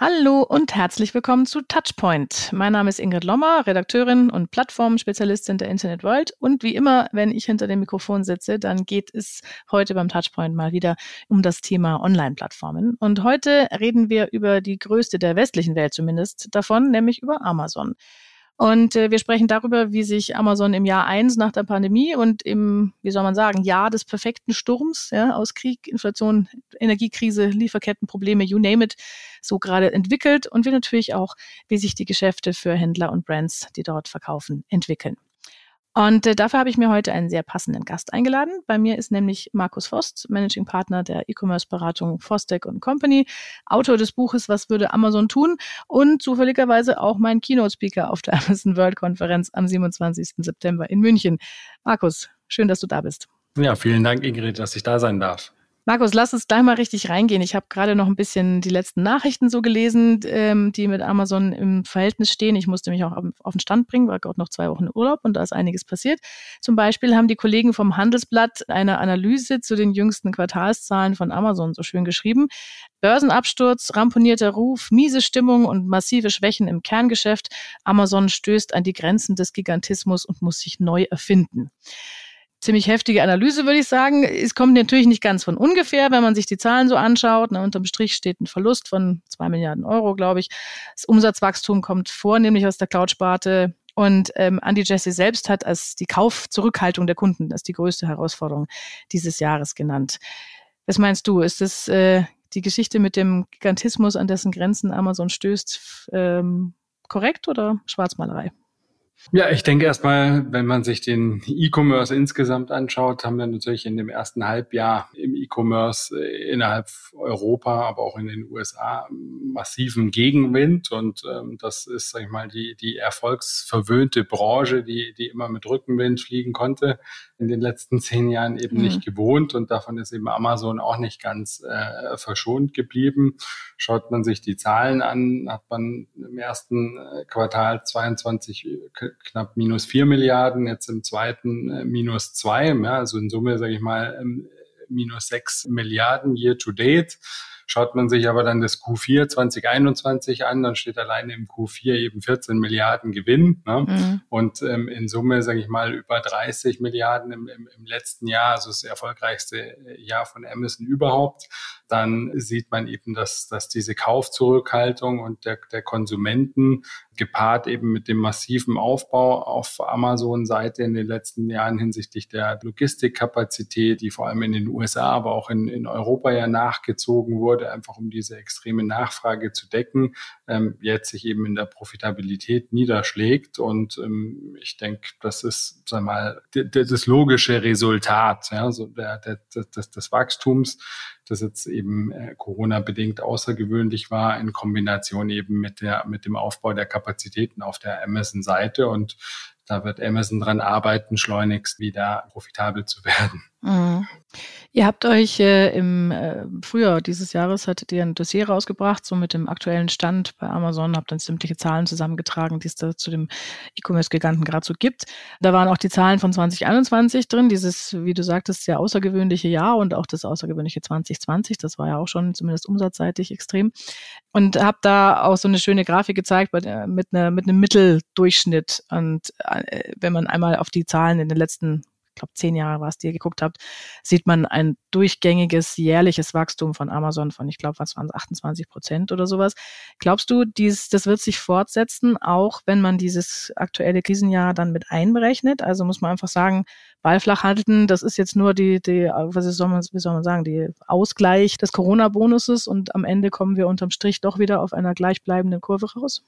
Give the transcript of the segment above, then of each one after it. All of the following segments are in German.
Hallo und herzlich willkommen zu Touchpoint. Mein Name ist Ingrid Lommer, Redakteurin und Plattformspezialistin der Internet World. Und wie immer, wenn ich hinter dem Mikrofon sitze, dann geht es heute beim Touchpoint mal wieder um das Thema Online-Plattformen. Und heute reden wir über die größte der westlichen Welt zumindest davon, nämlich über Amazon. Und äh, wir sprechen darüber, wie sich Amazon im Jahr eins nach der Pandemie und im, wie soll man sagen, Jahr des perfekten Sturms ja, aus Krieg, Inflation, Energiekrise, Lieferkettenprobleme, you name it, so gerade entwickelt und wie natürlich auch, wie sich die Geschäfte für Händler und Brands, die dort verkaufen, entwickeln. Und äh, dafür habe ich mir heute einen sehr passenden Gast eingeladen. Bei mir ist nämlich Markus Vost, Managing Partner der E-Commerce-Beratung Vostek Company, Autor des Buches Was würde Amazon tun und zufälligerweise auch mein Keynote-Speaker auf der Amazon World-Konferenz am 27. September in München. Markus, schön, dass du da bist. Ja, vielen Dank, Ingrid, dass ich da sein darf. Markus, lass uns gleich mal richtig reingehen. Ich habe gerade noch ein bisschen die letzten Nachrichten so gelesen, ähm, die mit Amazon im Verhältnis stehen. Ich musste mich auch auf, auf den Stand bringen, war gerade noch zwei Wochen Urlaub und da ist einiges passiert. Zum Beispiel haben die Kollegen vom Handelsblatt eine Analyse zu den jüngsten Quartalszahlen von Amazon so schön geschrieben. Börsenabsturz, ramponierter Ruf, miese Stimmung und massive Schwächen im Kerngeschäft. Amazon stößt an die Grenzen des Gigantismus und muss sich neu erfinden ziemlich heftige Analyse, würde ich sagen. Es kommt natürlich nicht ganz von ungefähr, wenn man sich die Zahlen so anschaut. Na, unterm Strich steht ein Verlust von zwei Milliarden Euro, glaube ich. Das Umsatzwachstum kommt vornehmlich aus der Cloud-Sparte. Und ähm, Andy Jesse selbst hat als die Kaufzurückhaltung der Kunden als die größte Herausforderung dieses Jahres genannt. Was meinst du? Ist das äh, die Geschichte mit dem Gigantismus, an dessen Grenzen Amazon stößt, ähm, korrekt oder Schwarzmalerei? Ja, ich denke erstmal, wenn man sich den E-Commerce insgesamt anschaut, haben wir natürlich in dem ersten Halbjahr im E-Commerce äh, innerhalb Europa, aber auch in den USA massiven Gegenwind. Und ähm, das ist, sag ich mal, die, die erfolgsverwöhnte Branche, die, die immer mit Rückenwind fliegen konnte in den letzten zehn Jahren eben mhm. nicht gewohnt und davon ist eben Amazon auch nicht ganz äh, verschont geblieben. Schaut man sich die Zahlen an, hat man im ersten äh, Quartal 22 äh, knapp minus vier Milliarden, jetzt im zweiten äh, minus zwei, ja, also in Summe sage ich mal ähm, minus sechs Milliarden year to date. Schaut man sich aber dann das Q4 2021 an, dann steht alleine im Q4 eben 14 Milliarden Gewinn ne? Mhm. und ähm, in Summe, sage ich mal, über 30 Milliarden im, im, im letzten Jahr, also das erfolgreichste Jahr von Amazon überhaupt dann sieht man eben, dass, dass diese Kaufzurückhaltung und der, der Konsumenten gepaart eben mit dem massiven Aufbau auf Amazon-Seite in den letzten Jahren hinsichtlich der Logistikkapazität, die vor allem in den USA, aber auch in, in Europa ja nachgezogen wurde, einfach um diese extreme Nachfrage zu decken, ähm, jetzt sich eben in der Profitabilität niederschlägt. Und ähm, ich denke, das ist, sag mal, das logische Resultat ja, so der, der, des, des Wachstums das jetzt eben äh, Corona-bedingt außergewöhnlich war, in Kombination eben mit der, mit dem Aufbau der Kapazitäten auf der Amazon-Seite. Und da wird Amazon dran arbeiten, schleunigst wieder profitabel zu werden. Mhm. Ihr habt euch äh, im äh, Frühjahr dieses Jahres hattet ihr ein Dossier rausgebracht, so mit dem aktuellen Stand bei Amazon, habt dann sämtliche Zahlen zusammengetragen, die es da zu dem E-Commerce-Giganten gerade so gibt. Da waren auch die Zahlen von 2021 drin, dieses, wie du sagtest, sehr außergewöhnliche Jahr und auch das außergewöhnliche 2020, das war ja auch schon zumindest umsatzseitig extrem. Und habt da auch so eine schöne Grafik gezeigt bei der, mit, einer, mit einem Mitteldurchschnitt. Und äh, wenn man einmal auf die Zahlen in den letzten glaube zehn Jahre war es, die ihr geguckt habt, sieht man ein durchgängiges jährliches Wachstum von Amazon von, ich glaube, was waren es, 28 Prozent oder sowas. Glaubst du, dies, das wird sich fortsetzen, auch wenn man dieses aktuelle Krisenjahr dann mit einberechnet? Also muss man einfach sagen, Ball flach halten, das ist jetzt nur die, die was soll man, wie soll man sagen, die Ausgleich des Corona-Bonuses und am Ende kommen wir unterm Strich doch wieder auf einer gleichbleibenden Kurve raus?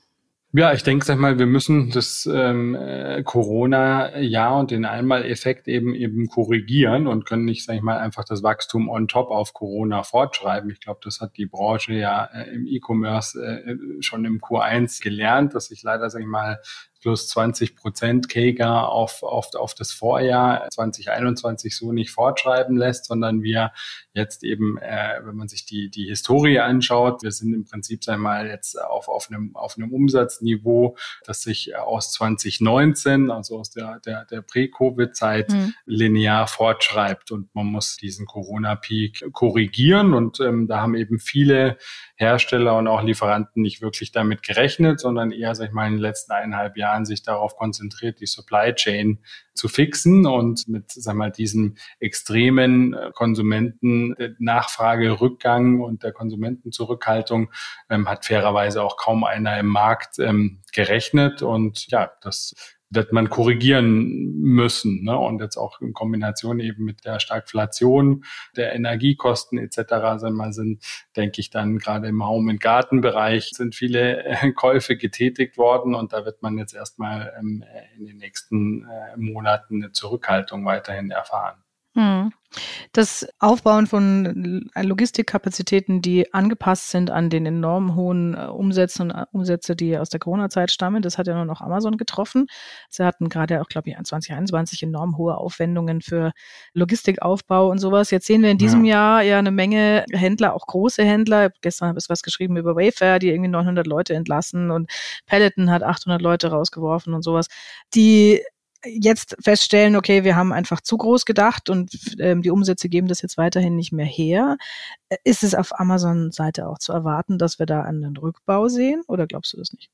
Ja, ich denke, sag mal, wir müssen das ähm, äh, Corona-Jahr und den Einmaleffekt eben eben korrigieren und können nicht, sag ich mal, einfach das Wachstum on top auf Corona fortschreiben. Ich glaube, das hat die Branche ja äh, im E-Commerce äh, schon im Q1 gelernt, dass sich leider, sag ich mal, plus 20 Prozent KEGA auf, auf, auf das Vorjahr 2021 so nicht fortschreiben lässt, sondern wir jetzt eben, äh, wenn man sich die, die Historie anschaut, wir sind im Prinzip, sagen wir mal, jetzt auf, auf, einem, auf einem Umsatzniveau, das sich aus 2019, also aus der, der, der Prä-Covid-Zeit mhm. linear fortschreibt und man muss diesen Corona-Peak korrigieren und ähm, da haben eben viele Hersteller und auch Lieferanten nicht wirklich damit gerechnet, sondern eher, sag ich mal, in den letzten eineinhalb Jahren sich darauf konzentriert, die Supply Chain zu fixen und mit, sag mal, diesem extremen äh, Konsumenten Nachfragerückgang und der Konsumentenzurückhaltung ähm, hat fairerweise auch kaum einer im Markt ähm, gerechnet. Und ja, das wird man korrigieren müssen. Ne? Und jetzt auch in Kombination eben mit der Stagflation der Energiekosten etc. Sind, mal sind, denke ich, dann gerade im Home- und Gartenbereich sind viele äh, Käufe getätigt worden und da wird man jetzt erstmal ähm, in den nächsten äh, Monaten eine Zurückhaltung weiterhin erfahren. Hm. Das Aufbauen von Logistikkapazitäten, die angepasst sind an den enorm hohen äh, Umsätzen und äh, Umsätze, die aus der Corona-Zeit stammen, das hat ja nur noch Amazon getroffen. Sie hatten gerade auch, glaube ich, 2021 enorm hohe Aufwendungen für Logistikaufbau und sowas. Jetzt sehen wir in diesem ja. Jahr ja eine Menge Händler, auch große Händler. Gestern habe ich was geschrieben über Wayfair, die irgendwie 900 Leute entlassen und Peloton hat 800 Leute rausgeworfen und sowas. Die jetzt feststellen, okay, wir haben einfach zu groß gedacht und ähm, die Umsätze geben das jetzt weiterhin nicht mehr her. Äh, ist es auf Amazon-Seite auch zu erwarten, dass wir da einen Rückbau sehen oder glaubst du das nicht?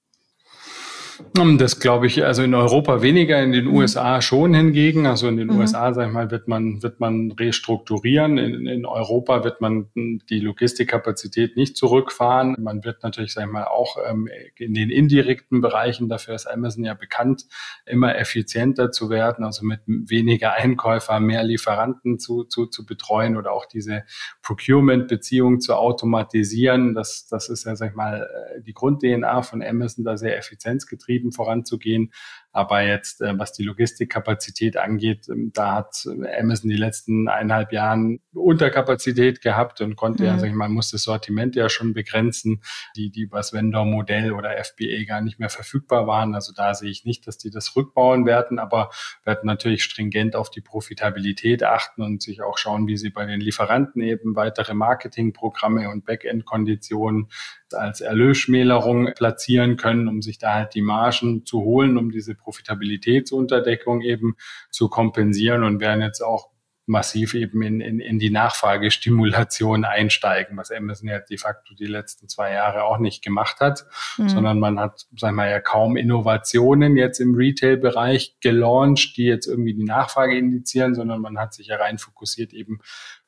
Das glaube ich, also in Europa weniger, in den mhm. USA schon hingegen. Also in den mhm. USA, sag ich mal, wird man, wird man restrukturieren. In, in Europa wird man die Logistikkapazität nicht zurückfahren. Man wird natürlich, sag ich mal, auch ähm, in den indirekten Bereichen, dafür ist Amazon ja bekannt, immer effizienter zu werden, also mit weniger Einkäufer, mehr Lieferanten zu, zu, zu betreuen oder auch diese Procurement-Beziehung zu automatisieren. Das, das ist ja, sag ich mal, äh, die Grund-DNA von Amazon, da sehr effizienzgetrieben getrieben voranzugehen. Aber jetzt, äh, was die Logistikkapazität angeht, ähm, da hat äh, Amazon die letzten eineinhalb Jahren Unterkapazität gehabt und konnte mhm. ja, sag ich mal, muss das Sortiment ja schon begrenzen, die, die übers Vendor-Modell oder FBA gar nicht mehr verfügbar waren. Also da sehe ich nicht, dass die das rückbauen werden, aber werden natürlich stringent auf die Profitabilität achten und sich auch schauen, wie sie bei den Lieferanten eben weitere Marketingprogramme und Backend-Konditionen als Erlösschmälerung platzieren können, um sich da halt die Margen zu holen, um diese Profitabilitätsunterdeckung eben zu kompensieren und werden jetzt auch massiv eben in, in, in die Nachfragestimulation einsteigen, was Amazon ja de facto die letzten zwei Jahre auch nicht gemacht hat, mhm. sondern man hat, sagen wir ja, kaum Innovationen jetzt im Retail-Bereich gelauncht, die jetzt irgendwie die Nachfrage indizieren, sondern man hat sich ja rein fokussiert, eben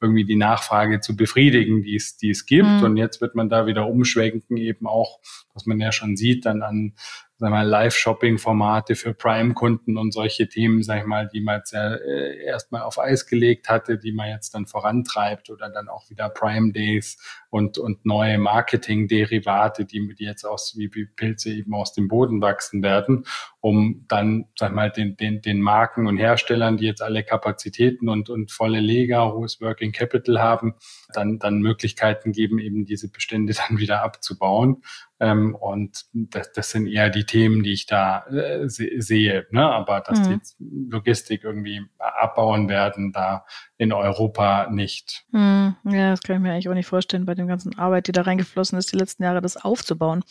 irgendwie die Nachfrage zu befriedigen, die es, die es gibt. Mhm. Und jetzt wird man da wieder umschwenken, eben auch, was man ja schon sieht, dann an sag mal, Live-Shopping-Formate für Prime-Kunden und solche Themen, sag ich mal, die man jetzt ja äh, erstmal auf Eis gelegt hatte, die man jetzt dann vorantreibt oder dann auch wieder Prime Days und, und neue Marketing-Derivate, die, die jetzt aus, wie, wie Pilze eben aus dem Boden wachsen werden, um dann, sag mal, den, den, den Marken und Herstellern, die jetzt alle Kapazitäten und, und volle Lega, hohes Working Capital haben, dann, dann Möglichkeiten geben, eben diese Bestände dann wieder abzubauen. Ähm, und das, das sind eher die Themen, die ich da äh, se sehe. Ne? Aber dass mhm. die Logistik irgendwie abbauen werden, da in Europa nicht. Mhm. Ja, das kann ich mir eigentlich auch nicht vorstellen bei dem ganzen Arbeit, die da reingeflossen ist, die letzten Jahre das aufzubauen.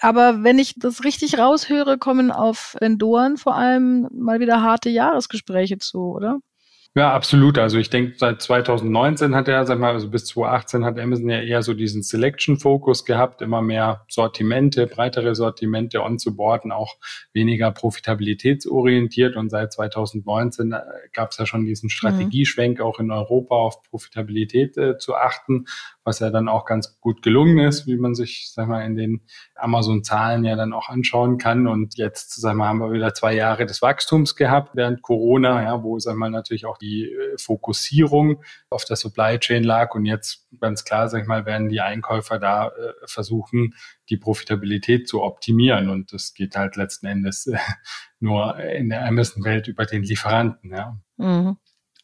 Aber wenn ich das richtig raushöre, kommen auf Vendoren vor allem mal wieder harte Jahresgespräche zu, oder? Ja, absolut. Also ich denke, seit 2019 hat er, sag mal, also bis 2018 hat Amazon ja eher so diesen Selection-Fokus gehabt, immer mehr Sortimente, breitere Sortimente onzuboarden, auch weniger profitabilitätsorientiert. Und seit 2019 gab es ja schon diesen mhm. Strategieschwenk, auch in Europa auf Profitabilität äh, zu achten, was ja dann auch ganz gut gelungen ist, wie man sich, sag mal, in den Amazon-Zahlen ja dann auch anschauen kann. Und jetzt, sag mal, haben wir wieder zwei Jahre des Wachstums gehabt während Corona, ja, wo, sag mal, natürlich auch die äh, Fokussierung auf der Supply Chain lag. Und jetzt ganz klar, sag ich mal, werden die Einkäufer da äh, versuchen, die Profitabilität zu optimieren. Und das geht halt letzten Endes äh, nur in der Amazon-Welt über den Lieferanten, ja. Mhm.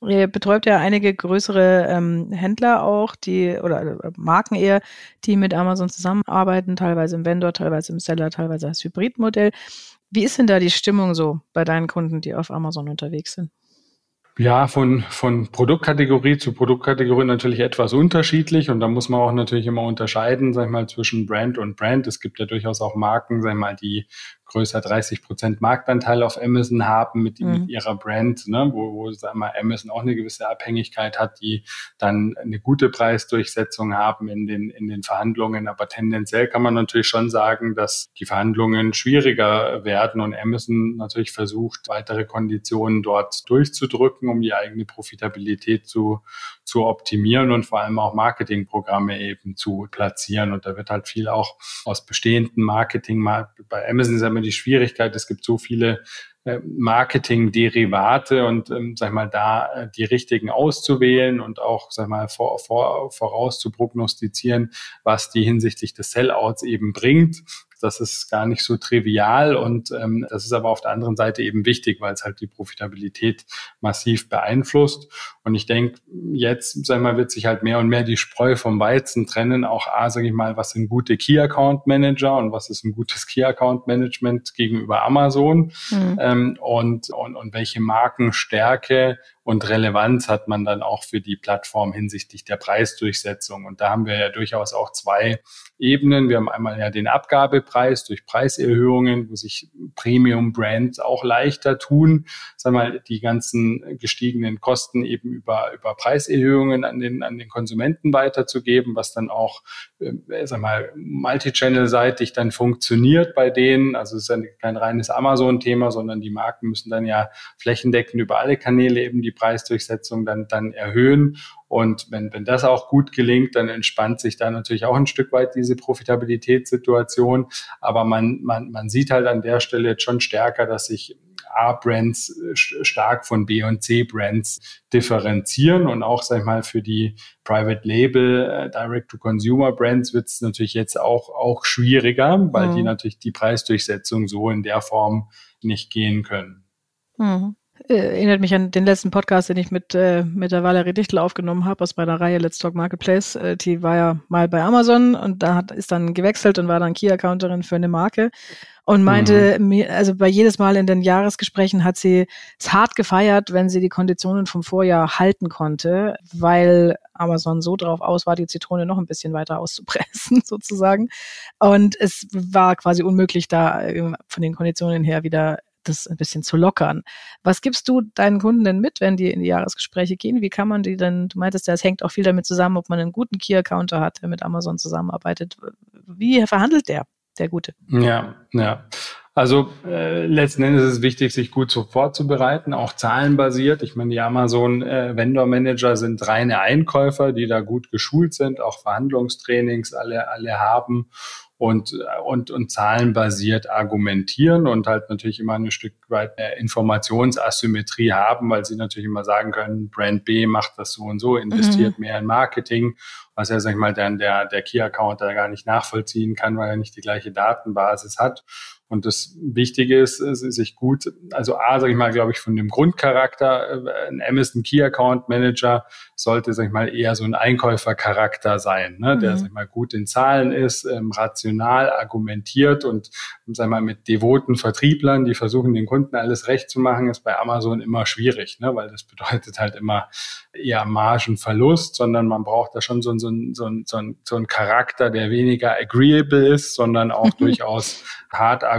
Ihr betreut ja einige größere ähm, Händler auch, die oder äh, Marken eher, die mit Amazon zusammenarbeiten, teilweise im Vendor, teilweise im Seller, teilweise als Hybridmodell. Wie ist denn da die Stimmung so bei deinen Kunden, die auf Amazon unterwegs sind? Ja, von, von Produktkategorie zu Produktkategorie natürlich etwas unterschiedlich und da muss man auch natürlich immer unterscheiden, sag ich mal, zwischen Brand und Brand. Es gibt ja durchaus auch Marken, sag ich mal, die größer 30 Prozent Marktanteil auf Amazon haben mit, mhm. mit ihrer Brand, ne, wo, wo sagen wir, Amazon auch eine gewisse Abhängigkeit hat, die dann eine gute Preisdurchsetzung haben in den, in den Verhandlungen. Aber tendenziell kann man natürlich schon sagen, dass die Verhandlungen schwieriger werden und Amazon natürlich versucht, weitere Konditionen dort durchzudrücken, um die eigene Profitabilität zu, zu optimieren und vor allem auch Marketingprogramme eben zu platzieren. Und da wird halt viel auch aus bestehenden Marketing, bei Amazon ist ja immer die Schwierigkeit, es gibt so viele äh, Marketing-Derivate und ähm, sag mal da äh, die richtigen auszuwählen und auch sag mal vor, vor, voraus zu prognostizieren, was die hinsichtlich des Sellouts eben bringt. Das ist gar nicht so trivial und ähm, das ist aber auf der anderen Seite eben wichtig, weil es halt die Profitabilität massiv beeinflusst. Und ich denke, jetzt, sag mal, wird sich halt mehr und mehr die Spreu vom Weizen trennen. Auch A, sage ich mal, was sind gute Key Account Manager und was ist ein gutes Key Account Management gegenüber Amazon mhm. ähm, und, und, und welche Markenstärke und Relevanz hat man dann auch für die Plattform hinsichtlich der Preisdurchsetzung. Und da haben wir ja durchaus auch zwei Ebenen. Wir haben einmal ja den Abgabepreis durch Preiserhöhungen, wo sich Premium Brands auch leichter tun, sagen wir mal, die ganzen gestiegenen Kosten eben über, über Preiserhöhungen an den, an den Konsumenten weiterzugeben, was dann auch, äh, sag mal, multichannel-seitig dann funktioniert bei denen. Also es ist ja kein reines Amazon-Thema, sondern die Marken müssen dann ja flächendeckend über alle Kanäle eben die Preisdurchsetzung dann, dann erhöhen. Und wenn, wenn das auch gut gelingt, dann entspannt sich da natürlich auch ein Stück weit diese Profitabilitätssituation. Aber man, man, man sieht halt an der Stelle jetzt schon stärker, dass sich A-Brands stark von B- und C-Brands differenzieren und auch, sag ich mal, für die Private Label, äh, Direct-to-Consumer-Brands wird es natürlich jetzt auch, auch schwieriger, weil mhm. die natürlich die Preisdurchsetzung so in der Form nicht gehen können. Mhm. Äh, erinnert mich an den letzten Podcast, den ich mit, äh, mit der Valerie Dichtel aufgenommen habe aus meiner Reihe Let's Talk Marketplace. Äh, die war ja mal bei Amazon und da hat, ist dann gewechselt und war dann Key-Accounterin für eine Marke und meinte, mhm. also bei jedes Mal in den Jahresgesprächen hat sie es hart gefeiert, wenn sie die Konditionen vom Vorjahr halten konnte, weil Amazon so drauf aus war, die Zitrone noch ein bisschen weiter auszupressen sozusagen. Und es war quasi unmöglich, da äh, von den Konditionen her wieder das ein bisschen zu lockern. Was gibst du deinen Kunden denn mit, wenn die in die Jahresgespräche gehen? Wie kann man die denn, du meintest ja, es hängt auch viel damit zusammen, ob man einen guten Key-Accounter hat, der mit Amazon zusammenarbeitet. Wie verhandelt der, der Gute? Ja, ja. Also äh, letzten Endes ist es wichtig, sich gut so vorzubereiten, auch zahlenbasiert. Ich meine, die Amazon äh, sind reine Einkäufer, die da gut geschult sind, auch Verhandlungstrainings alle alle haben und, und, und zahlenbasiert argumentieren und halt natürlich immer ein Stück weit Informationsasymmetrie haben, weil sie natürlich immer sagen können, Brand B macht das so und so, investiert mhm. mehr in Marketing, was ja, sag ich mal, dann der, der Key-Account da gar nicht nachvollziehen kann, weil er nicht die gleiche Datenbasis hat. Und das Wichtige ist, sich gut, also A, sage ich mal, glaube ich, von dem Grundcharakter, äh, ein Amazon Key Account Manager sollte, sag ich mal, eher so ein Einkäufercharakter sein, ne? der, mhm. sag ich mal, gut in Zahlen ist, ähm, rational argumentiert und, sag ich mal, mit devoten Vertrieblern, die versuchen, den Kunden alles recht zu machen, ist bei Amazon immer schwierig, ne? weil das bedeutet halt immer eher Margenverlust, sondern man braucht da schon so, so, so, so, so einen Charakter, der weniger agreeable ist, sondern auch durchaus hart argumentiert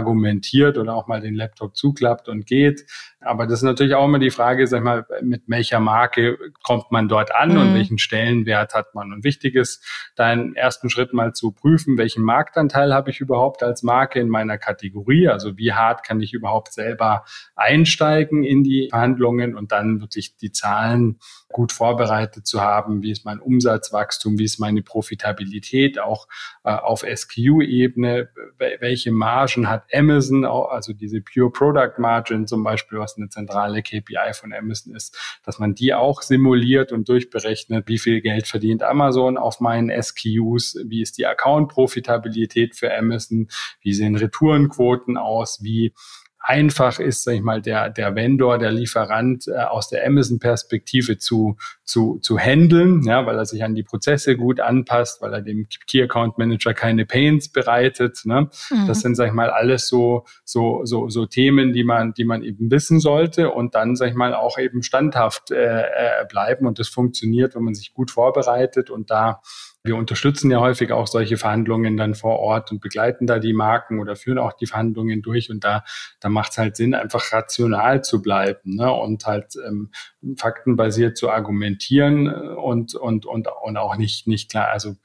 oder auch mal den Laptop zuklappt und geht. Aber das ist natürlich auch immer die Frage, sag mal, mit welcher Marke kommt man dort an mhm. und welchen Stellenwert hat man. Und wichtig ist, da im ersten Schritt mal zu prüfen, welchen Marktanteil habe ich überhaupt als Marke in meiner Kategorie. Also wie hart kann ich überhaupt selber einsteigen in die Verhandlungen und dann wirklich die Zahlen gut vorbereitet zu haben. Wie ist mein Umsatzwachstum? Wie ist meine Profitabilität auch äh, auf SKU-Ebene? Welche Margen hat Amazon? Also diese Pure Product Margin zum Beispiel, was eine zentrale KPI von Amazon ist, dass man die auch simuliert und durchberechnet, wie viel Geld verdient Amazon auf meinen SKUs, wie ist die Account-Profitabilität für Amazon, wie sehen Retourenquoten aus, wie einfach ist, sag ich mal, der, der Vendor, der Lieferant äh, aus der Amazon-Perspektive zu, zu, zu handeln, ja, weil er sich an die Prozesse gut anpasst, weil er dem Key Account Manager keine Pains bereitet. Ne? Mhm. Das sind, sag ich mal, alles so, so, so, so Themen, die man, die man eben wissen sollte und dann, sag ich mal, auch eben standhaft äh, äh bleiben. Und das funktioniert, wenn man sich gut vorbereitet und da wir unterstützen ja häufig auch solche Verhandlungen dann vor Ort und begleiten da die Marken oder führen auch die Verhandlungen durch. Und da, da macht es halt Sinn, einfach rational zu bleiben ne? und halt ähm, faktenbasiert zu argumentieren und, und, und, und auch nicht, nicht klar. Also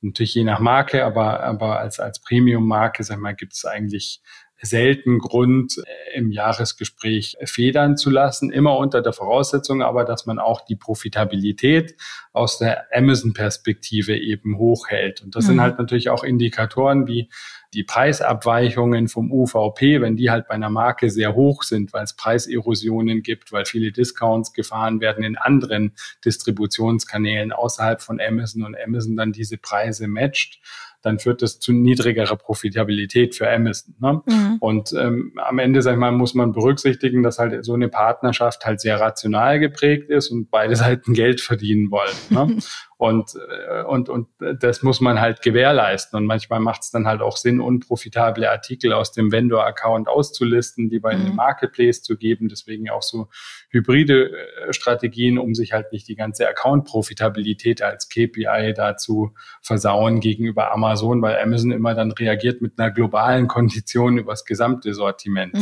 natürlich je nach Marke, aber, aber als, als Premium-Marke, sag mal, gibt es eigentlich selten Grund, äh, im Jahresgespräch federn zu lassen, immer unter der Voraussetzung aber, dass man auch die Profitabilität aus der Amazon-Perspektive eben hochhält. Und das mhm. sind halt natürlich auch Indikatoren wie die Preisabweichungen vom UVP, wenn die halt bei einer Marke sehr hoch sind, weil es Preiserosionen gibt, weil viele Discounts gefahren werden in anderen Distributionskanälen außerhalb von Amazon und Amazon dann diese Preise matcht, dann führt das zu niedrigerer Profitabilität für Amazon. Ne? Mhm. Und ähm, am Ende, sag ich mal, muss man berücksichtigen, dass halt so eine Partnerschaft halt sehr rational geprägt ist und beide Seiten Geld verdienen wollen. Ne? Und, äh, und, und das muss man halt gewährleisten. Und manchmal macht es dann halt auch Sinn, unprofitable Artikel aus dem Vendor-Account auszulisten, die bei mhm. einem Marketplace zu geben. Deswegen auch so hybride äh, Strategien, um sich halt nicht die ganze Account-Profitabilität als KPI dazu versauen gegenüber Amazon, weil Amazon immer dann reagiert mit einer globalen Kondition übers gesamte Sortiment. Ne?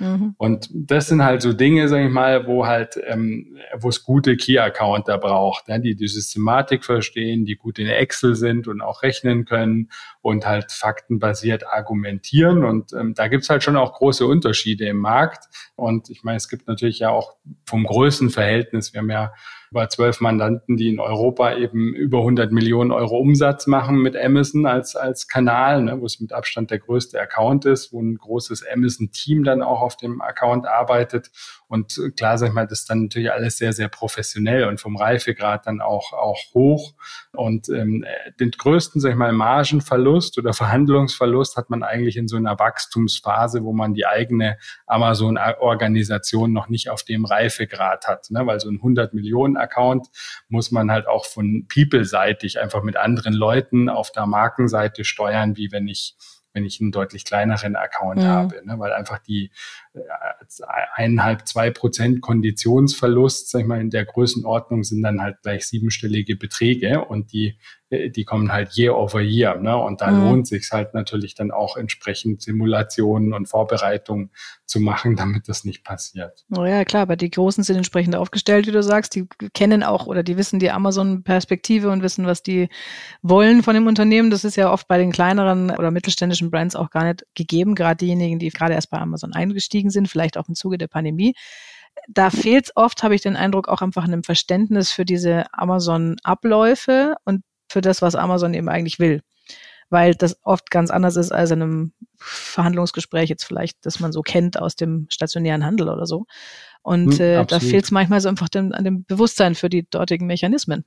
Mhm. Ne? Und das sind halt so Dinge, sage ich mal, wo halt, ähm, wo es gute Key-Accounter braucht, ne? die die Systematik Mathematik verstehen, die gut in Excel sind und auch rechnen können und halt faktenbasiert argumentieren. Und ähm, da gibt's halt schon auch große Unterschiede im Markt. Und ich meine, es gibt natürlich ja auch vom Größenverhältnis, wir haben ja über zwölf Mandanten, die in Europa eben über 100 Millionen Euro Umsatz machen mit Amazon als, als Kanal, ne, wo es mit Abstand der größte Account ist, wo ein großes Amazon-Team dann auch auf dem Account arbeitet. Und klar, sag ich mal, das ist dann natürlich alles sehr, sehr professionell und vom Reifegrad dann auch, auch hoch. Und ähm, den größten, sag ich mal, Margenverlust oder Verhandlungsverlust hat man eigentlich in so einer Wachstumsphase, wo man die eigene Amazon-Organisation noch nicht auf dem Reifegrad hat. Ne? Weil so ein 100 Millionen Account muss man halt auch von People-seitig einfach mit anderen Leuten auf der Markenseite steuern, wie wenn ich wenn ich einen deutlich kleineren Account mhm. habe, ne? weil einfach die äh, eineinhalb, zwei Prozent Konditionsverlust, sag ich mal, in der Größenordnung sind dann halt gleich siebenstellige Beträge und die die kommen halt year over year. Ne? Und da mhm. lohnt sich halt natürlich dann auch entsprechend Simulationen und Vorbereitungen zu machen, damit das nicht passiert. Oh ja, klar, aber die Großen sind entsprechend aufgestellt, wie du sagst. Die kennen auch oder die wissen die Amazon-Perspektive und wissen, was die wollen von dem Unternehmen. Das ist ja oft bei den kleineren oder mittelständischen Brands auch gar nicht gegeben, gerade diejenigen, die gerade erst bei Amazon eingestiegen sind, vielleicht auch im Zuge der Pandemie da fehlt oft, habe ich den Eindruck, auch einfach einem Verständnis für diese Amazon-Abläufe und für das, was Amazon eben eigentlich will. Weil das oft ganz anders ist als in einem Verhandlungsgespräch jetzt vielleicht, das man so kennt aus dem stationären Handel oder so. Und hm, äh, da fehlt es manchmal so einfach dem, an dem Bewusstsein für die dortigen Mechanismen.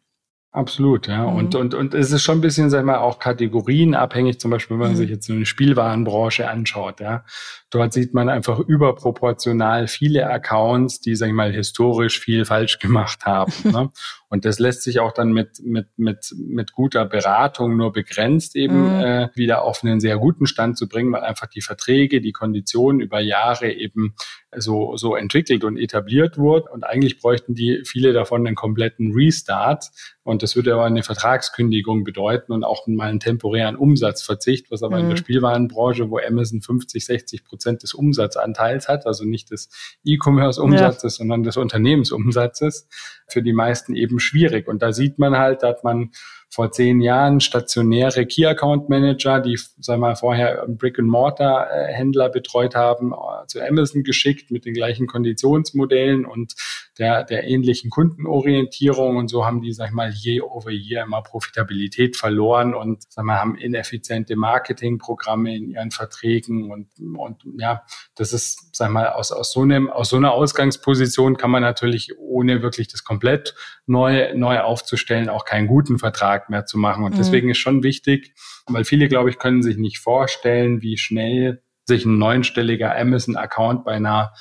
Absolut, ja. Mhm. Und, und, und es ist schon ein bisschen, sag ich mal, auch kategorienabhängig, zum Beispiel, wenn man mhm. sich jetzt so eine Spielwarenbranche anschaut, ja. Dort sieht man einfach überproportional viele Accounts, die, sag ich mal, historisch viel falsch gemacht haben. ne? Und das lässt sich auch dann mit, mit, mit, mit guter Beratung nur begrenzt eben mhm. äh, wieder auf einen sehr guten Stand zu bringen, weil einfach die Verträge, die Konditionen über Jahre eben so, so entwickelt und etabliert wurden. Und eigentlich bräuchten die viele davon einen kompletten Restart. Und das würde aber eine Vertragskündigung bedeuten und auch mal einen temporären Umsatzverzicht, was aber mhm. in der mhm. Spielwarenbranche, wo Amazon 50, 60 Prozent des Umsatzanteils hat, also nicht des E-Commerce-Umsatzes, ja. sondern des Unternehmensumsatzes, für die meisten eben schwierig. Und da sieht man halt, dass man vor zehn Jahren stationäre Key Account Manager, die, sagen wir mal, vorher Brick-and-Mortar-Händler betreut haben, äh, zu Amazon geschickt mit den gleichen Konditionsmodellen und der, der ähnlichen Kundenorientierung. Und so haben die, sag ich mal, year over year immer Profitabilität verloren und, sag mal, haben ineffiziente Marketingprogramme in ihren Verträgen. Und, und ja, das ist, sag mal, aus, aus, so einem, aus so einer Ausgangsposition kann man natürlich, ohne wirklich das komplett neu, neu aufzustellen, auch keinen guten Vertrag mehr zu machen. Und mhm. deswegen ist schon wichtig, weil viele, glaube ich, können sich nicht vorstellen, wie schnell sich ein neunstelliger Amazon-Account bei einer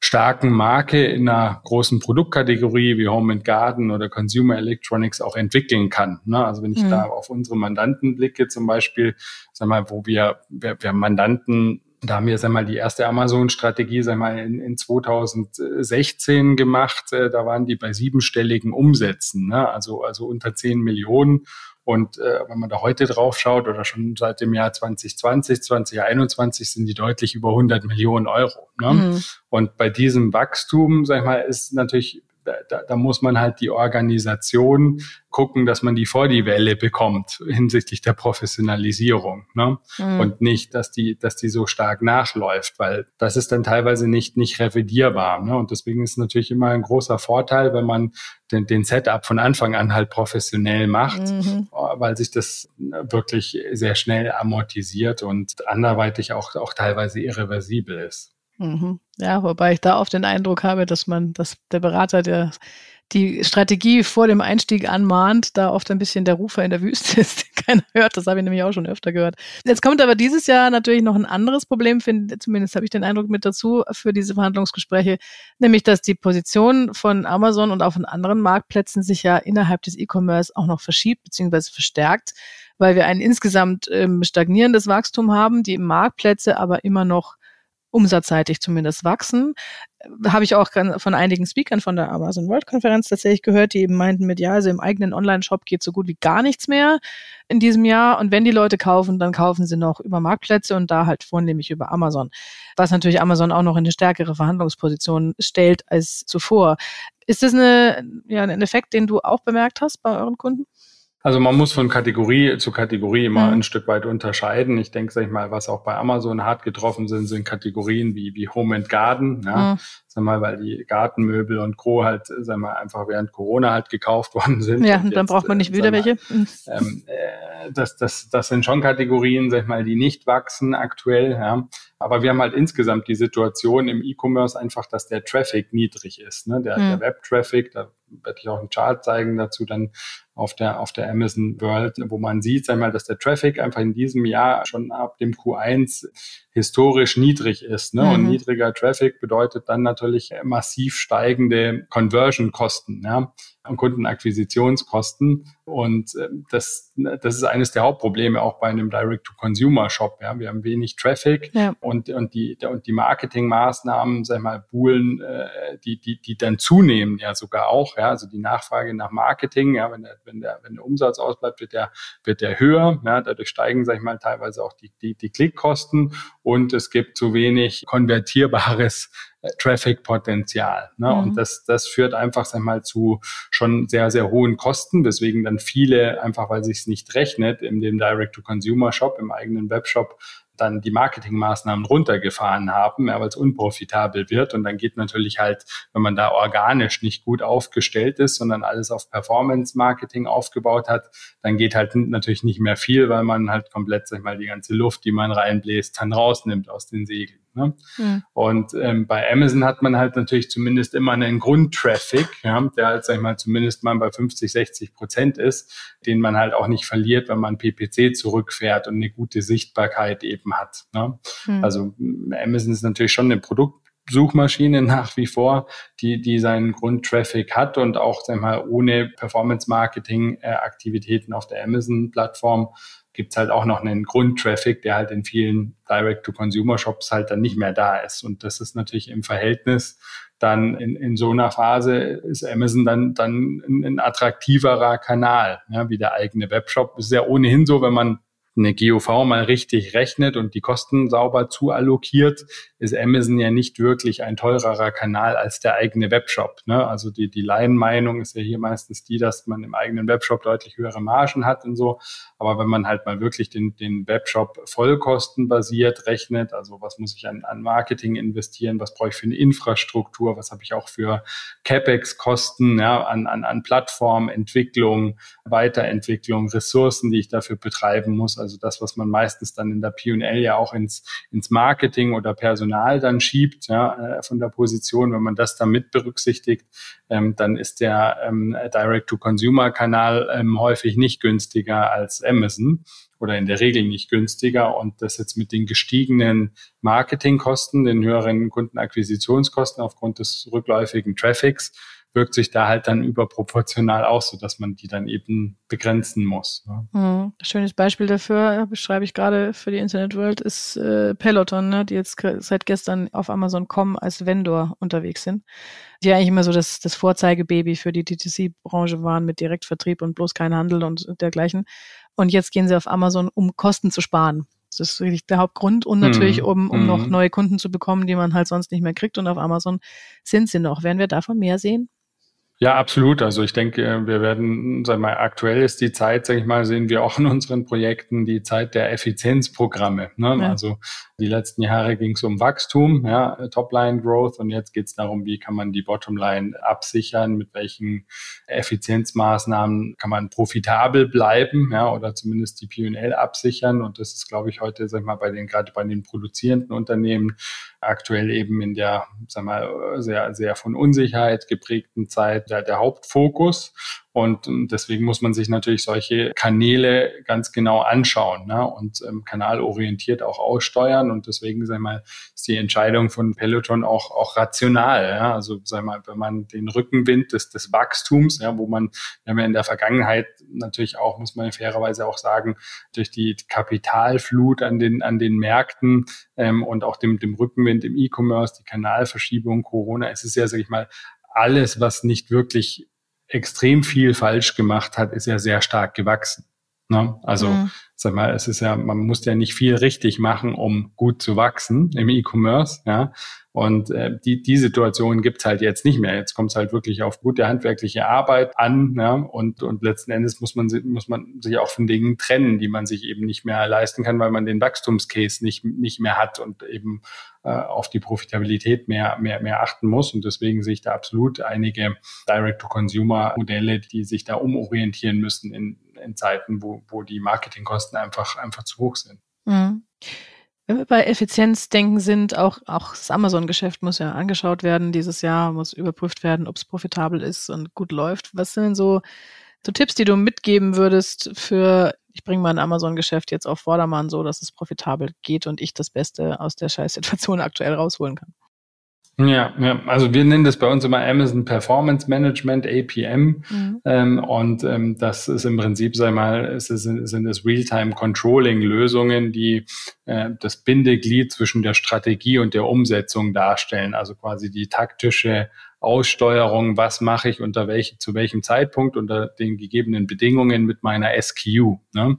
starken Marke in einer großen Produktkategorie wie Home and Garden oder Consumer Electronics auch entwickeln kann. Ne? Also wenn ich mhm. da auf unsere Mandanten blicke, zum Beispiel, sag mal, wo wir, wir, wir Mandanten da haben wir, sag mal, die erste Amazon-Strategie, sag mal, in, in 2016 gemacht. Äh, da waren die bei siebenstelligen Umsätzen, ne? also, also unter zehn Millionen. Und äh, wenn man da heute drauf schaut oder schon seit dem Jahr 2020, 2021 sind die deutlich über 100 Millionen Euro. Ne? Mhm. Und bei diesem Wachstum, sag ich mal, ist natürlich da, da muss man halt die Organisation gucken, dass man die vor die Welle bekommt hinsichtlich der Professionalisierung. Ne? Mhm. Und nicht, dass die, dass die so stark nachläuft, weil das ist dann teilweise nicht, nicht revidierbar. Ne? Und deswegen ist es natürlich immer ein großer Vorteil, wenn man den, den Setup von Anfang an halt professionell macht, mhm. weil sich das wirklich sehr schnell amortisiert und anderweitig auch, auch teilweise irreversibel ist. Mhm. Ja, wobei ich da oft den Eindruck habe, dass man, dass der Berater, der die Strategie vor dem Einstieg anmahnt, da oft ein bisschen der Rufer in der Wüste ist, den keiner hört. Das habe ich nämlich auch schon öfter gehört. Jetzt kommt aber dieses Jahr natürlich noch ein anderes Problem, finde, zumindest habe ich den Eindruck mit dazu für diese Verhandlungsgespräche, nämlich dass die Position von Amazon und auch von anderen Marktplätzen sich ja innerhalb des E-Commerce auch noch verschiebt bzw. verstärkt, weil wir ein insgesamt ähm, stagnierendes Wachstum haben, die Marktplätze aber immer noch umsatzseitig zumindest wachsen. Habe ich auch von einigen Speakern von der Amazon World Konferenz tatsächlich gehört, die eben meinten mit, ja, also im eigenen Online-Shop geht so gut wie gar nichts mehr in diesem Jahr. Und wenn die Leute kaufen, dann kaufen sie noch über Marktplätze und da halt vornehmlich über Amazon. Was natürlich Amazon auch noch in eine stärkere Verhandlungsposition stellt als zuvor. Ist das eine, ja, ein Effekt, den du auch bemerkt hast bei euren Kunden? Also man muss von Kategorie zu Kategorie immer mhm. ein Stück weit unterscheiden. Ich denke, sag ich mal, was auch bei Amazon hart getroffen sind, sind Kategorien wie, wie Home and Garden. Ja. Mhm. Sag mal, weil die Gartenmöbel und Co. halt, sag mal, einfach während Corona halt gekauft worden sind. Ja, und dann braucht man nicht äh, wieder mal, welche. Mhm. Ähm, äh, das, das, das sind schon Kategorien, sag ich mal, die nicht wachsen aktuell. Ja. Aber wir haben halt insgesamt die Situation im E-Commerce einfach, dass der Traffic niedrig ist. Ne? Der, mhm. der Web-Traffic, da werde ich auch einen Chart zeigen dazu dann auf der, auf der Amazon World, wo man sieht, einmal, dass der Traffic einfach in diesem Jahr schon ab dem Q1 historisch niedrig ist. Ne? Mhm. Und niedriger Traffic bedeutet dann natürlich massiv steigende Conversion-Kosten. Ja? und Kundenakquisitionskosten. Und äh, das, das ist eines der Hauptprobleme auch bei einem Direct-to-Consumer-Shop. Ja. Wir haben wenig Traffic ja. und, und die, und die Marketingmaßnahmen, sag mal, Buhlen, äh, die, die, die dann zunehmen ja sogar auch. Ja. Also die Nachfrage nach Marketing, ja, wenn der, wenn der, wenn der Umsatz ausbleibt, wird der, wird der höher. Ja. Dadurch steigen, sag ich mal, teilweise auch die, die, die Klickkosten und es gibt zu wenig konvertierbares Traffic-Potenzial. Ne? Mhm. Und das, das führt einfach sag mal, zu schon sehr, sehr hohen Kosten, weswegen dann viele, einfach weil sich es nicht rechnet, in dem Direct-to-Consumer-Shop, im eigenen Webshop, dann die Marketingmaßnahmen runtergefahren haben, ja, weil es unprofitabel wird. Und dann geht natürlich halt, wenn man da organisch nicht gut aufgestellt ist, sondern alles auf Performance-Marketing aufgebaut hat, dann geht halt natürlich nicht mehr viel, weil man halt komplett, sag ich mal, die ganze Luft, die man reinbläst, dann rausnimmt aus den Segeln. Ne? Mhm. Und ähm, bei Amazon hat man halt natürlich zumindest immer einen Grundtraffic, ja, der halt, sag ich mal, zumindest mal bei 50, 60 Prozent ist, den man halt auch nicht verliert, wenn man PPC zurückfährt und eine gute Sichtbarkeit eben hat. Ne? Mhm. Also Amazon ist natürlich schon eine Produktsuchmaschine nach wie vor, die, die seinen Grundtraffic hat und auch, sag mal, ohne Performance-Marketing-Aktivitäten auf der Amazon-Plattform gibt es halt auch noch einen Grundtraffic, der halt in vielen Direct-to-Consumer-Shops halt dann nicht mehr da ist. Und das ist natürlich im Verhältnis dann in, in so einer Phase ist Amazon dann, dann ein, attraktiverer Kanal, ja, wie der eigene Webshop. ist ja ohnehin so, wenn man eine GOV mal richtig rechnet und die Kosten sauber zuallokiert, ist Amazon ja nicht wirklich ein teurerer Kanal als der eigene Webshop. Ne? Also die, die Laienmeinung ist ja hier meistens die, dass man im eigenen Webshop deutlich höhere Margen hat und so. Aber wenn man halt mal wirklich den, den Webshop vollkostenbasiert rechnet, also was muss ich an, an Marketing investieren, was brauche ich für eine Infrastruktur, was habe ich auch für CapEx-Kosten ja, an, an, an Plattform, Entwicklung, Weiterentwicklung, Ressourcen, die ich dafür betreiben muss, also das, was man meistens dann in der P&L ja auch ins, ins Marketing oder Personal dann schiebt, ja, äh, von der Position, wenn man das dann mit berücksichtigt, ähm, dann ist der ähm, Direct-to-Consumer-Kanal ähm, häufig nicht günstiger als Amazon oder in der Regel nicht günstiger. Und das jetzt mit den gestiegenen Marketingkosten, den höheren Kundenakquisitionskosten aufgrund des rückläufigen Traffics, wirkt sich da halt dann überproportional aus, so dass man die dann eben begrenzen muss. Ne? Mhm. Schönes Beispiel dafür, beschreibe ich gerade für die Internet World, ist äh, Peloton, ne, die jetzt seit gestern auf Amazon.com als Vendor unterwegs sind. Die eigentlich immer so das, das Vorzeigebaby für die DTC-Branche waren mit Direktvertrieb und bloß kein Handel und dergleichen. Und jetzt gehen sie auf Amazon, um Kosten zu sparen. Das ist wirklich der Hauptgrund und natürlich, mhm. um, um noch mhm. neue Kunden zu bekommen, die man halt sonst nicht mehr kriegt. Und auf Amazon sind sie noch. Werden wir davon mehr sehen? Ja, absolut. Also ich denke, wir werden, sagen wir mal, aktuell ist die Zeit, sage ich mal, sehen wir auch in unseren Projekten die Zeit der Effizienzprogramme. Ne? Ja. Also die letzten Jahre ging es um Wachstum, ja, Topline-Growth und jetzt geht es darum, wie kann man die Bottomline absichern, mit welchen Effizienzmaßnahmen kann man profitabel bleiben, ja, oder zumindest die P&L absichern. Und das ist, glaube ich, heute, sag ich mal, bei den gerade bei den produzierenden Unternehmen aktuell eben in der, sag mal, sehr, sehr von Unsicherheit geprägten Zeit der, der Hauptfokus. Und deswegen muss man sich natürlich solche Kanäle ganz genau anschauen ne? und ähm, kanalorientiert auch aussteuern. Und deswegen, sag mal, ist die Entscheidung von Peloton auch, auch rational. Ja? Also, sag mal, wenn man den Rückenwind des, des Wachstums, ja, wo man, wenn wir in der Vergangenheit natürlich auch, muss man fairerweise auch sagen, durch die Kapitalflut an den, an den Märkten ähm, und auch dem, dem Rückenwind im E-Commerce, die Kanalverschiebung, Corona, es ist ja, sag ich mal, alles, was nicht wirklich extrem viel falsch gemacht hat, ist ja sehr stark gewachsen. Ne? Also, mhm. Sag mal, es ist ja, man muss ja nicht viel richtig machen, um gut zu wachsen im E-Commerce, ja. Und äh, die, die Situation gibt's halt jetzt nicht mehr. Jetzt kommt es halt wirklich auf gute handwerkliche Arbeit an, ja, und, und letzten Endes muss man, muss man sich auch von Dingen trennen, die man sich eben nicht mehr leisten kann, weil man den Wachstumscase nicht, nicht mehr hat und eben äh, auf die Profitabilität mehr, mehr, mehr achten muss. Und deswegen sehe ich da absolut einige Direct-to-Consumer-Modelle, die sich da umorientieren müssen in, in Zeiten, wo, wo die Marketingkosten einfach, einfach zu hoch sind. Mhm. Wenn wir bei Effizienzdenken sind, auch, auch das Amazon-Geschäft muss ja angeschaut werden dieses Jahr, muss überprüft werden, ob es profitabel ist und gut läuft. Was sind so, so Tipps, die du mitgeben würdest für, ich bringe mein Amazon-Geschäft jetzt auf Vordermann so, dass es profitabel geht und ich das Beste aus der Scheißsituation aktuell rausholen kann? Ja, ja, also wir nennen das bei uns immer Amazon Performance Management, APM. Mhm. Ähm, und ähm, das ist im Prinzip, ich mal, es ist, sind es Realtime Controlling Lösungen, die äh, das Bindeglied zwischen der Strategie und der Umsetzung darstellen. Also quasi die taktische Aussteuerung, was mache ich unter welche, zu welchem Zeitpunkt unter den gegebenen Bedingungen mit meiner SKU. Ne?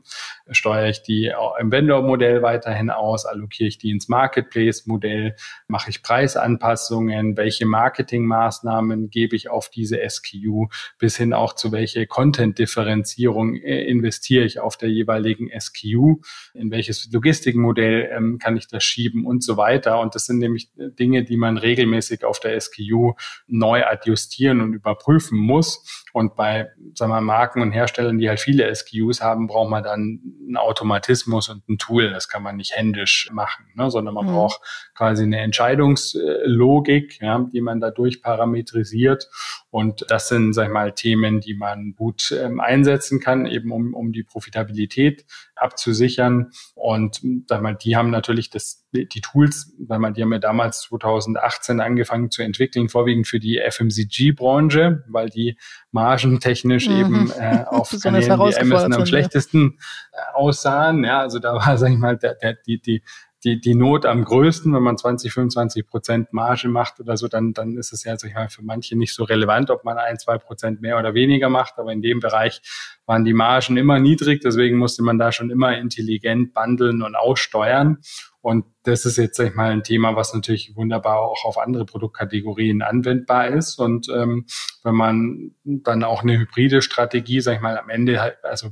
Steuere ich die im Vendor-Modell weiterhin aus, allokiere ich die ins Marketplace-Modell, mache ich Preisanpassungen, welche Marketingmaßnahmen gebe ich auf diese SKU, bis hin auch zu welche Content-Differenzierung äh, investiere ich auf der jeweiligen SKU, in welches Logistikmodell ähm, kann ich das schieben und so weiter. Und das sind nämlich äh, Dinge, die man regelmäßig auf der SKU neu adjustieren und überprüfen muss. Und bei sagen wir, Marken und Herstellern, die halt viele SKUs haben, braucht man dann einen Automatismus und ein Tool. Das kann man nicht händisch machen, ne? sondern man mhm. braucht quasi eine Entscheidungslogik, ja, die man dadurch parametrisiert. Und das sind, sag ich mal, Themen, die man gut ähm, einsetzen kann, eben um, um die Profitabilität abzusichern. Und sag mal, die haben natürlich das, die Tools, weil man, die haben ja damals 2018 angefangen zu entwickeln, vorwiegend für die FMCG-Branche, weil die margentechnisch mhm. eben äh, auf Kanälen wie Amazon am schlechtesten äh, aussahen. Ja, also da war, sag ich mal, der, der, die, die die, die Not am größten, wenn man 20, 25 Prozent Marge macht oder so, dann, dann ist es ja sag ich mal, für manche nicht so relevant, ob man ein, zwei Prozent mehr oder weniger macht. Aber in dem Bereich waren die Margen immer niedrig, deswegen musste man da schon immer intelligent bundeln und aussteuern. Und das ist jetzt, sag ich mal, ein Thema, was natürlich wunderbar auch auf andere Produktkategorien anwendbar ist. Und ähm, wenn man dann auch eine hybride Strategie, sag ich mal, am Ende halt, also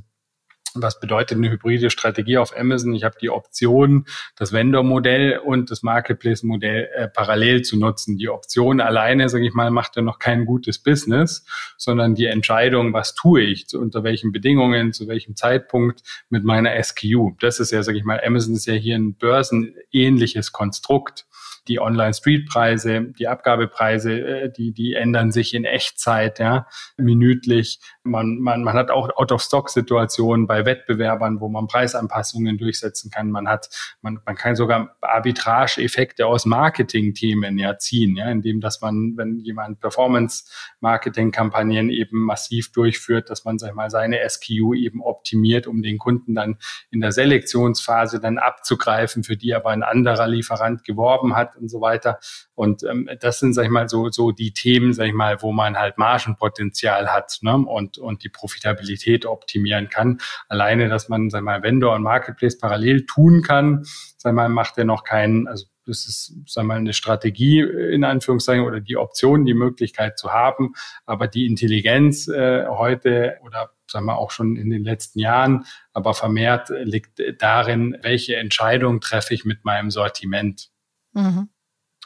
was bedeutet eine hybride Strategie auf Amazon? Ich habe die Option, das Vendor-Modell und das Marketplace-Modell äh, parallel zu nutzen. Die Option alleine, sage ich mal, macht ja noch kein gutes Business, sondern die Entscheidung, was tue ich, zu, unter welchen Bedingungen, zu welchem Zeitpunkt mit meiner SKU. Das ist ja, sage ich mal, Amazon ist ja hier ein börsenähnliches Konstrukt die Online-Street-Preise, die Abgabepreise, äh, die, die ändern sich in Echtzeit, ja, minütlich. Man, man, man hat auch Out-of-Stock-Situationen bei Wettbewerbern, wo man Preisanpassungen durchsetzen kann. Man hat, man, man kann sogar Arbitrage-Effekte aus Marketing-Themen ja ziehen, ja, indem, dass man, wenn jemand Performance-Marketing-Kampagnen eben massiv durchführt, dass man, sag ich mal, seine SKU eben optimiert, um den Kunden dann in der Selektionsphase dann abzugreifen, für die aber ein anderer Lieferant geworben hat und so weiter. Und ähm, das sind, sag ich mal, so, so die Themen, sag ich mal, wo man halt Margenpotenzial hat ne? und, und die Profitabilität optimieren kann. Alleine, dass man, sag ich mal, Vendor und Marketplace parallel tun kann, sag ich mal, macht er noch keinen, also das ist, sagen wir mal, eine Strategie in Anführungszeichen oder die Option, die Möglichkeit zu haben. Aber die Intelligenz äh, heute oder sagen wir auch schon in den letzten Jahren, aber vermehrt liegt darin, welche Entscheidung treffe ich mit meinem Sortiment. Mhm.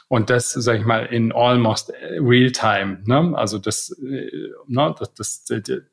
Und das, sage ich mal, in almost real time. Ne? Also das, äh, ne, das, das,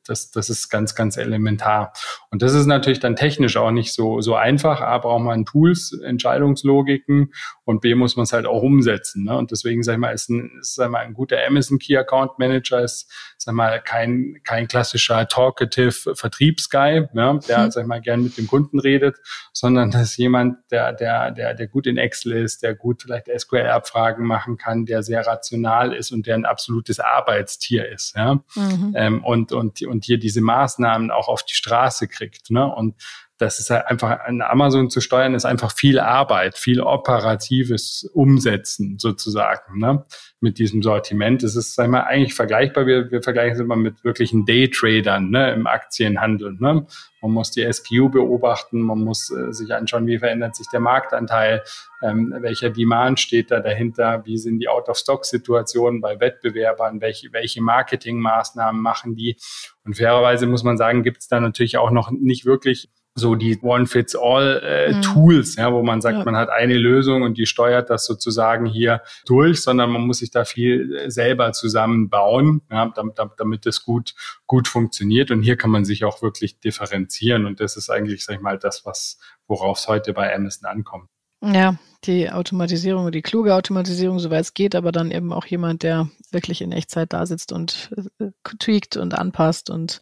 das, das ist ganz, ganz elementar. Und das ist natürlich dann technisch auch nicht so, so einfach. A, braucht man Tools, Entscheidungslogiken und B, muss man es halt auch umsetzen. Ne? Und deswegen, sag ich mal, ist ein, ist, sag ich mal, ein guter Amazon Key Account Manager ist, sag ich mal, kein, kein klassischer talkative Vertriebsguy, ja, der, mhm. sag ich mal, gern mit dem Kunden redet, sondern das ist jemand, der, der, der, der gut in Excel ist, der gut vielleicht SQL-Abfragen Umfragen machen kann, der sehr rational ist und der ein absolutes Arbeitstier ist, ja, mhm. ähm, und, und, und hier diese Maßnahmen auch auf die Straße kriegt, ne, und das ist halt einfach, an Amazon zu steuern, ist einfach viel Arbeit, viel operatives Umsetzen sozusagen, ne? mit diesem Sortiment. Das ist, sag ich mal, eigentlich vergleichbar. Wir, wir vergleichen es immer mit wirklichen Daytradern ne? im Aktienhandel. Ne? Man muss die SQ beobachten, man muss äh, sich anschauen, wie verändert sich der Marktanteil, ähm, welcher Demand steht da dahinter, wie sind die Out-of-Stock-Situationen bei Wettbewerbern, welche, welche Marketingmaßnahmen machen die. Und fairerweise muss man sagen, gibt es da natürlich auch noch nicht wirklich so die One-Fits-All-Tools, äh, mhm. ja, wo man sagt, ja. man hat eine Lösung und die steuert das sozusagen hier durch, sondern man muss sich da viel äh, selber zusammenbauen, ja, damit, damit das gut, gut funktioniert. Und hier kann man sich auch wirklich differenzieren. Und das ist eigentlich, sag ich mal, das, was, worauf es heute bei Amazon ankommt. Ja, die Automatisierung, die kluge Automatisierung, soweit es geht, aber dann eben auch jemand, der wirklich in Echtzeit da sitzt und äh, tweakt und anpasst und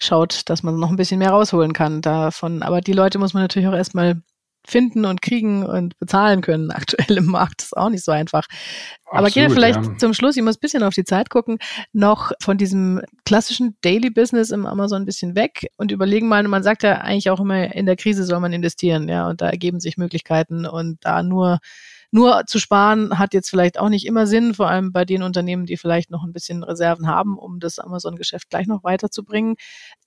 schaut, dass man noch ein bisschen mehr rausholen kann davon. Aber die Leute muss man natürlich auch erstmal finden und kriegen und bezahlen können. Aktuell im Markt ist auch nicht so einfach. Aber Absolut, gehen wir vielleicht ja. zum Schluss, ich muss ein bisschen auf die Zeit gucken, noch von diesem klassischen Daily Business im Amazon ein bisschen weg und überlegen mal, man sagt ja eigentlich auch immer, in der Krise soll man investieren, ja, und da ergeben sich Möglichkeiten und da nur nur zu sparen hat jetzt vielleicht auch nicht immer Sinn, vor allem bei den Unternehmen, die vielleicht noch ein bisschen Reserven haben, um das Amazon-Geschäft gleich noch weiterzubringen.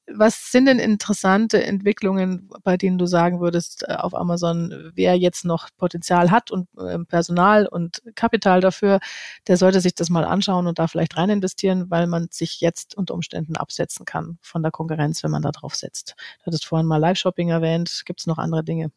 Was sind denn interessante Entwicklungen, bei denen du sagen würdest, äh, auf Amazon, wer jetzt noch Potenzial hat und ähm, Personal und Kapital dafür, der sollte sich das mal anschauen und da vielleicht rein investieren, weil man sich jetzt unter Umständen absetzen kann von der Konkurrenz, wenn man da drauf setzt. Du hattest vorhin mal Live-Shopping erwähnt. Gibt es noch andere Dinge?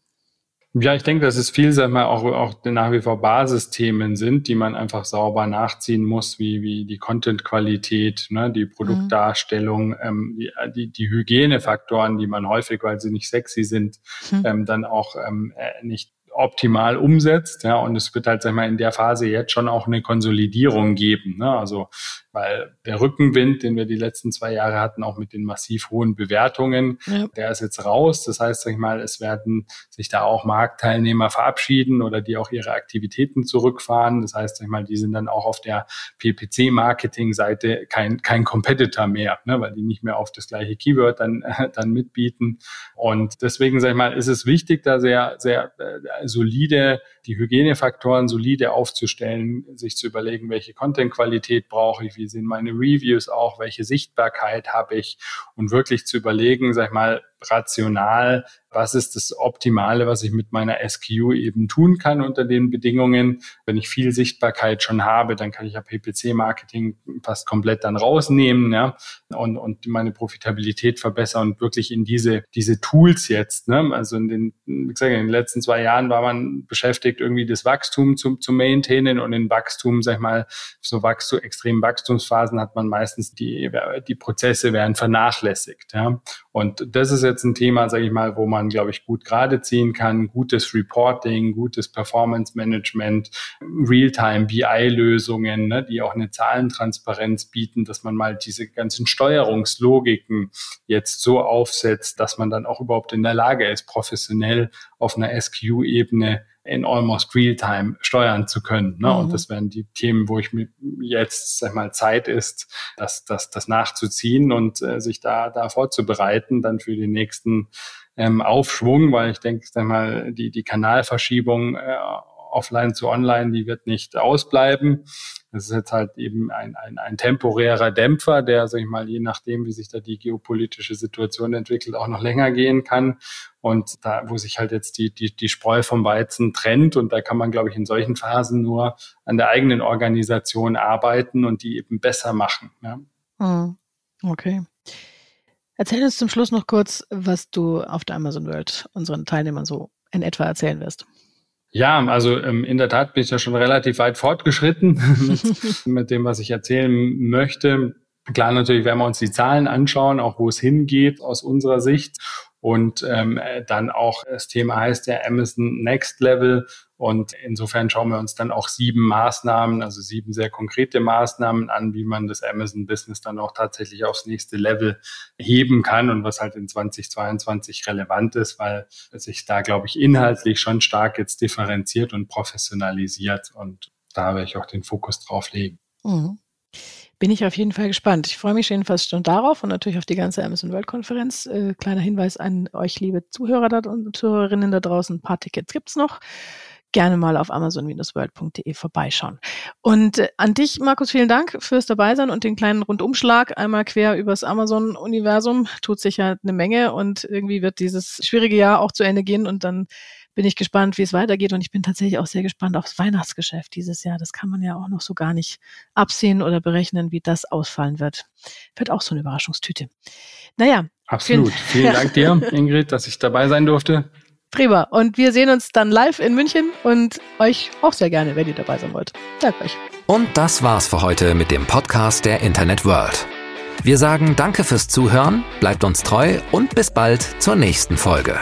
Ja, ich denke, dass es viel, sag mal, auch, auch nach wie vor Basisthemen sind, die man einfach sauber nachziehen muss, wie, wie die Content-Qualität, ne, die Produktdarstellung, mhm. ähm, die, die, die Hygienefaktoren, die man häufig, weil sie nicht sexy sind, mhm. ähm, dann auch ähm, äh, nicht optimal umsetzt. Ja, und es wird halt, sag ich mal, in der Phase jetzt schon auch eine Konsolidierung geben. Ne? Also weil der Rückenwind, den wir die letzten zwei Jahre hatten, auch mit den massiv hohen Bewertungen, ja. der ist jetzt raus. Das heißt, sag ich mal, es werden sich da auch Marktteilnehmer verabschieden oder die auch ihre Aktivitäten zurückfahren. Das heißt, sag ich mal, die sind dann auch auf der PPC-Marketing-Seite kein, kein Competitor mehr, ne, weil die nicht mehr auf das gleiche Keyword dann, dann mitbieten. Und deswegen, sag ich mal, ist es wichtig, da sehr, sehr äh, solide die Hygienefaktoren solide aufzustellen, sich zu überlegen, welche Content-Qualität brauche ich, wie sehen meine Reviews auch, welche Sichtbarkeit habe ich und wirklich zu überlegen, sag ich mal, rational, was ist das Optimale, was ich mit meiner SKU eben tun kann unter den Bedingungen. Wenn ich viel Sichtbarkeit schon habe, dann kann ich ja PPC-Marketing fast komplett dann rausnehmen ja, und, und meine Profitabilität verbessern und wirklich in diese, diese Tools jetzt. Ne? Also in den, wie gesagt, in den letzten zwei Jahren war man beschäftigt, irgendwie das Wachstum zu, zu maintainen und in Wachstum, sag ich mal, so Wachstum, extremen Wachstumsphasen hat man meistens die, die Prozesse werden vernachlässigt. Ja? Und das ist jetzt ein Thema, sage ich mal, wo man, glaube ich, gut gerade ziehen kann. Gutes Reporting, gutes Performance Management, Realtime BI-Lösungen, ne, die auch eine Zahlentransparenz bieten, dass man mal diese ganzen Steuerungslogiken jetzt so aufsetzt, dass man dann auch überhaupt in der Lage ist, professionell auf einer SQ-Ebene in almost real time steuern zu können. Ne? Mhm. Und das wären die Themen, wo ich mir jetzt sag mal Zeit ist, das, das, das nachzuziehen und äh, sich da, da vorzubereiten, dann für die nächsten ähm, Aufschwung, weil ich denke, sag mal, die, die Kanalverschiebung äh, offline zu online, die wird nicht ausbleiben. Das ist jetzt halt eben ein, ein, ein temporärer Dämpfer, der, sag ich mal, je nachdem, wie sich da die geopolitische Situation entwickelt, auch noch länger gehen kann. Und da, wo sich halt jetzt die, die, die Spreu vom Weizen trennt. Und da kann man, glaube ich, in solchen Phasen nur an der eigenen Organisation arbeiten und die eben besser machen. Ja. Hm. Okay. Erzähl uns zum Schluss noch kurz, was du auf der Amazon World unseren Teilnehmern so in etwa erzählen wirst. Ja, also ähm, in der Tat bin ich ja schon relativ weit fortgeschritten mit, mit dem, was ich erzählen möchte. Klar, natürlich werden wir uns die Zahlen anschauen, auch wo es hingeht aus unserer Sicht. Und ähm, dann auch das Thema heißt ja Amazon Next Level. Und insofern schauen wir uns dann auch sieben Maßnahmen, also sieben sehr konkrete Maßnahmen an, wie man das Amazon-Business dann auch tatsächlich aufs nächste Level heben kann und was halt in 2022 relevant ist, weil sich da, glaube ich, inhaltlich schon stark jetzt differenziert und professionalisiert. Und da werde ich auch den Fokus drauf legen. Mhm. Bin ich auf jeden Fall gespannt. Ich freue mich jedenfalls schon darauf und natürlich auf die ganze Amazon World Konferenz. Äh, kleiner Hinweis an euch, liebe Zuhörer da und Zuhörerinnen da draußen. Ein paar Tickets gibt's noch. Gerne mal auf amazon-world.de vorbeischauen. Und äh, an dich, Markus, vielen Dank fürs Dabeisein und den kleinen Rundumschlag einmal quer übers Amazon-Universum. Tut sich ja eine Menge und irgendwie wird dieses schwierige Jahr auch zu Ende gehen und dann bin ich gespannt, wie es weitergeht. Und ich bin tatsächlich auch sehr gespannt aufs Weihnachtsgeschäft dieses Jahr. Das kann man ja auch noch so gar nicht absehen oder berechnen, wie das ausfallen wird. Wird auch so eine Überraschungstüte. Naja. Absolut. Vielen, vielen Dank dir, Ingrid, dass ich dabei sein durfte. Prima. Und wir sehen uns dann live in München und euch auch sehr gerne, wenn ihr dabei sein wollt. Danke euch. Und das war's für heute mit dem Podcast der Internet World. Wir sagen Danke fürs Zuhören, bleibt uns treu und bis bald zur nächsten Folge.